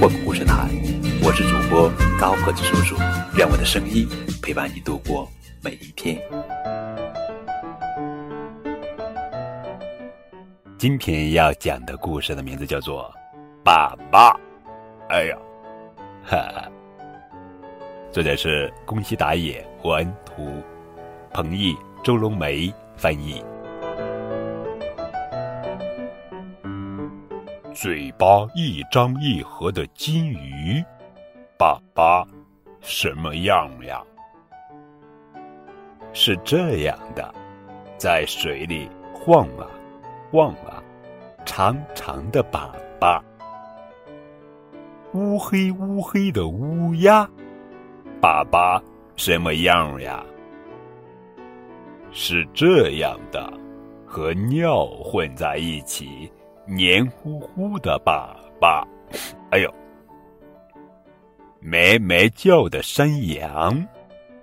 混故事台，我是主播高个子叔叔，愿我的声音陪伴你度过每一天。今天要讲的故事的名字叫做《爸爸》。哎呀，哈哈！作者是宫西达也，文图，彭毅、周龙梅翻译。嘴巴一张一合的金鱼，爸爸什么样呀？是这样的，在水里晃啊。晃啊，长长的粑粑，乌黑乌黑的乌鸦，粑粑什么样呀？是这样的，和尿混在一起，黏糊糊的粑粑。哎呦，咩咩叫的山羊，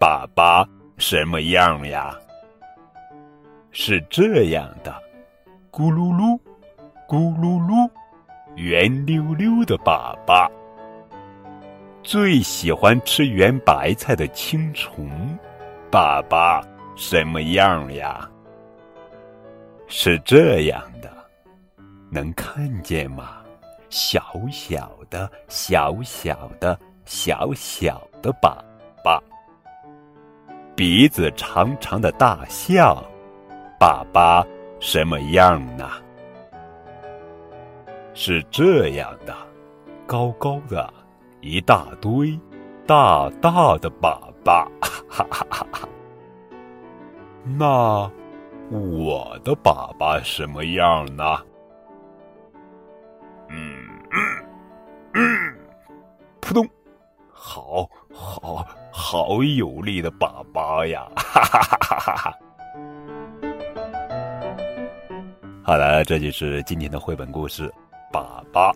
粑粑什么样呀？是这样的。咕噜噜，咕噜噜，圆溜溜的粑粑。最喜欢吃圆白菜的青虫，粑粑什么样呀？是这样的，能看见吗？小小的、小小的、小小的粑粑，鼻子长长的大象，粑粑。什么样呢？是这样的，高高的，一大堆，大大的粑粑，哈哈哈哈！那我的粑粑什么样呢？嗯嗯，扑通，好好好有力的粑粑呀！哈哈哈哈哈哈！好了，这就是今天的绘本故事《粑粑》。